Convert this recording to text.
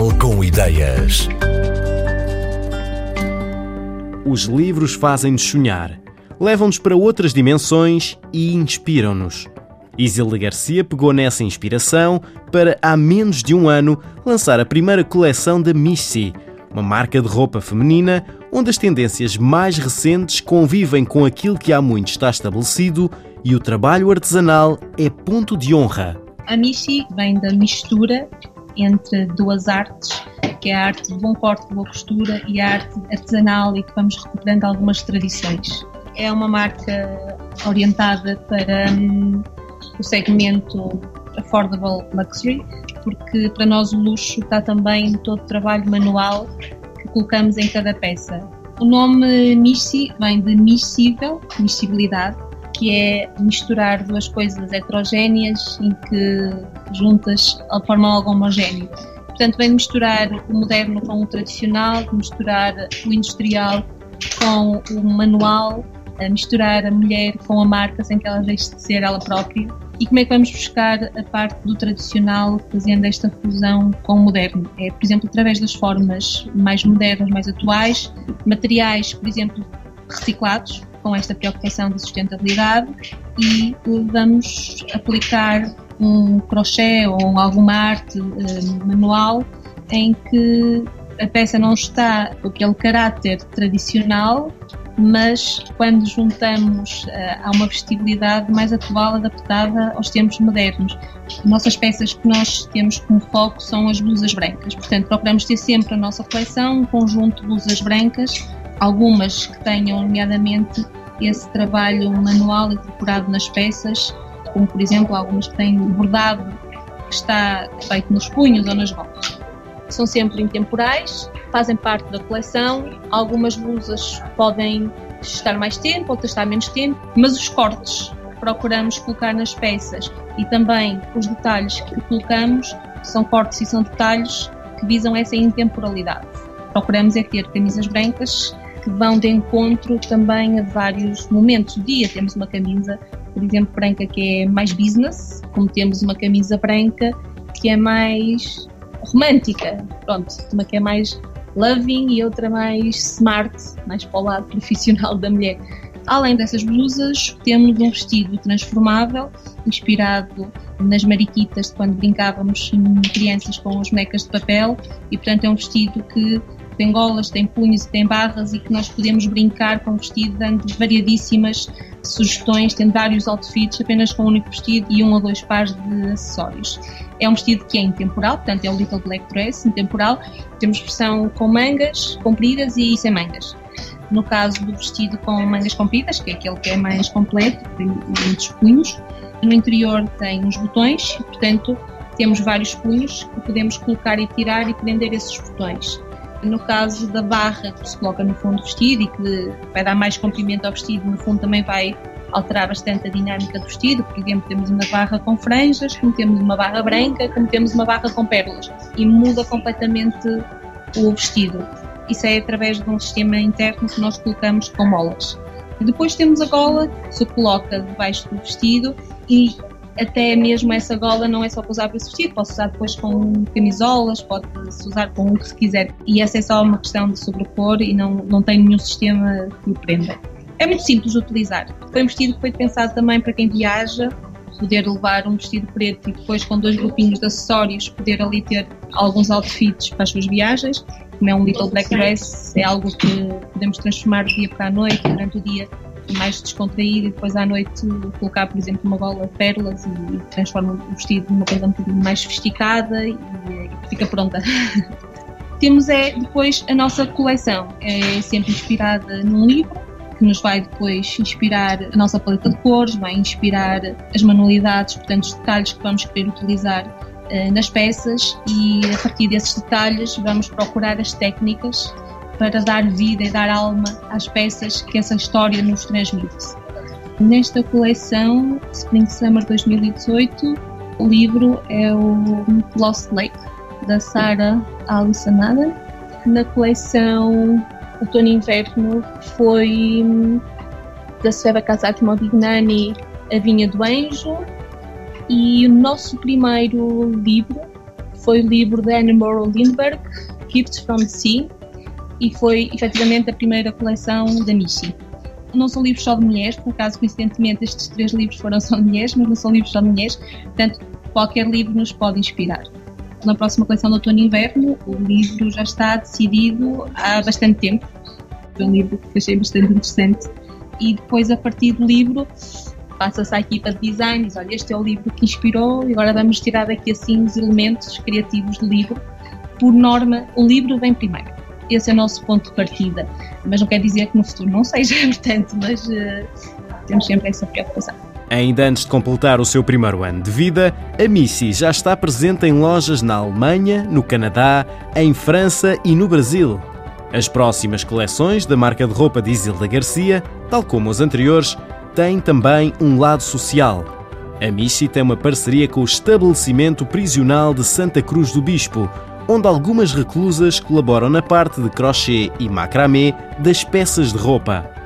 Portugal com ideias. Os livros fazem-nos sonhar, levam-nos para outras dimensões e inspiram-nos. Isilda Garcia pegou nessa inspiração para, há menos de um ano, lançar a primeira coleção da Missy, uma marca de roupa feminina onde as tendências mais recentes convivem com aquilo que há muito está estabelecido e o trabalho artesanal é ponto de honra. A Missy vem da mistura entre duas artes, que é a arte de bom corte, boa costura e a arte artesanal e que vamos recuperando algumas tradições. É uma marca orientada para hum, o segmento affordable luxury, porque para nós o luxo está também todo o trabalho manual que colocamos em cada peça. O nome Missi vem de miscível, miscibilidade, que é misturar duas coisas heterogéneas em que juntas formam algo homogéneo. Portanto, vem misturar o moderno com o tradicional, misturar o industrial com o manual, misturar a mulher com a marca sem que ela deixe de ser ela própria. E como é que vamos buscar a parte do tradicional fazendo esta fusão com o moderno? É, por exemplo, através das formas mais modernas, mais atuais, materiais, por exemplo, reciclados, com esta preocupação de sustentabilidade e vamos aplicar um crochê ou alguma arte eh, manual em que a peça não está com aquele caráter tradicional, mas quando juntamos uh, há uma vestibilidade mais atual, adaptada aos tempos modernos. Nossas peças que nós temos como foco são as blusas brancas, portanto procuramos ter sempre a nossa coleção um conjunto de blusas brancas algumas que tenham, nomeadamente, esse trabalho manual incorporado nas peças, como por exemplo algumas que têm bordado que está feito nos punhos ou nas golas. São sempre intemporais, fazem parte da coleção. Algumas blusas podem estar mais tempo, outras estar menos tempo, mas os cortes que procuramos colocar nas peças e também os detalhes que colocamos são cortes e são detalhes que visam essa intemporalidade. Procuramos é ter camisas brancas que vão de encontro também a vários momentos do dia. Temos uma camisa, por exemplo, branca que é mais business, como temos uma camisa branca que é mais romântica, pronto, uma que é mais loving e outra mais smart, mais para o lado profissional da mulher. Além dessas blusas, temos um vestido transformável, inspirado nas mariquitas de quando brincávamos crianças com as bonecas de papel, e portanto é um vestido que tem golas, tem punhos e tem barras e que nós podemos brincar com o vestido dando variadíssimas sugestões, tendo vários outfits apenas com um único vestido e um ou dois pares de acessórios. É um vestido que é intemporal, portanto é o Little Black Dress, intemporal. Temos versão com mangas compridas e sem mangas. No caso do vestido com mangas compridas, que é aquele que é mais completo, tem muitos punhos, no interior tem uns botões, portanto temos vários punhos que podemos colocar e tirar e prender esses botões. No caso da barra que se coloca no fundo do vestido e que vai dar mais comprimento ao vestido, no fundo também vai alterar bastante a dinâmica do vestido. Por exemplo, temos uma barra com franjas, como temos uma barra branca, como temos uma barra com pérolas e muda completamente o vestido. Isso é através de um sistema interno que nós colocamos com molas. Depois temos a gola que se coloca debaixo do vestido e até mesmo essa gola não é só para usar para vestido, pode usar depois com camisolas, pode-se usar com o que se quiser. E essa é só uma questão de sobrepor e não, não tem nenhum sistema que o prenda. É muito simples de utilizar. Foi um vestido que foi pensado também para quem viaja, poder levar um vestido preto e depois com dois grupinhos de acessórios poder ali ter alguns outfits para as suas viagens. Como é um Little Black Dress, é algo que podemos transformar do dia para a noite, durante o dia mais descontraído e depois à noite colocar, por exemplo, uma gola de pérolas e transforma o vestido numa coisa um bocadinho mais sofisticada e, e fica pronta. Temos é depois a nossa coleção, é sempre inspirada num livro que nos vai depois inspirar a nossa paleta de cores, vai inspirar as manualidades, portanto os detalhes que vamos querer utilizar uh, nas peças e a partir desses detalhes vamos procurar as técnicas para dar vida e dar alma às peças que essa história nos transmite. Nesta coleção, Spring Summer 2018, o livro é o Lost Lake, da Sarah Alisanada. Na coleção Outono e Inverno foi da Sveva Kazaki Modignani, A Vinha do Anjo. E o nosso primeiro livro foi o livro de Anne Morrow Lindbergh, Gifts from the Sea, e foi efetivamente a primeira coleção da Michi. Não são livros só de mulheres, por acaso, coincidentemente, estes três livros foram só de mulheres, mas não são livros só de mulheres, portanto, qualquer livro nos pode inspirar. Na próxima coleção de outono e inverno, o livro já está decidido há bastante tempo. Foi um livro que achei bastante interessante. E depois, a partir do livro, passa-se à equipa de design, diz, olha, este é o livro que inspirou e agora vamos tirar daqui assim os elementos criativos do livro. Por norma, o livro vem primeiro. Esse é o nosso ponto de partida. Mas não quer dizer que no futuro não seja, portanto, mas uh, temos sempre essa preocupação. Ainda antes de completar o seu primeiro ano de vida, a Missy já está presente em lojas na Alemanha, no Canadá, em França e no Brasil. As próximas coleções da marca de roupa de Isilda Garcia, tal como as anteriores, têm também um lado social. A Missy tem uma parceria com o estabelecimento prisional de Santa Cruz do Bispo, onde algumas reclusas colaboram na parte de crochê e macramê das peças de roupa.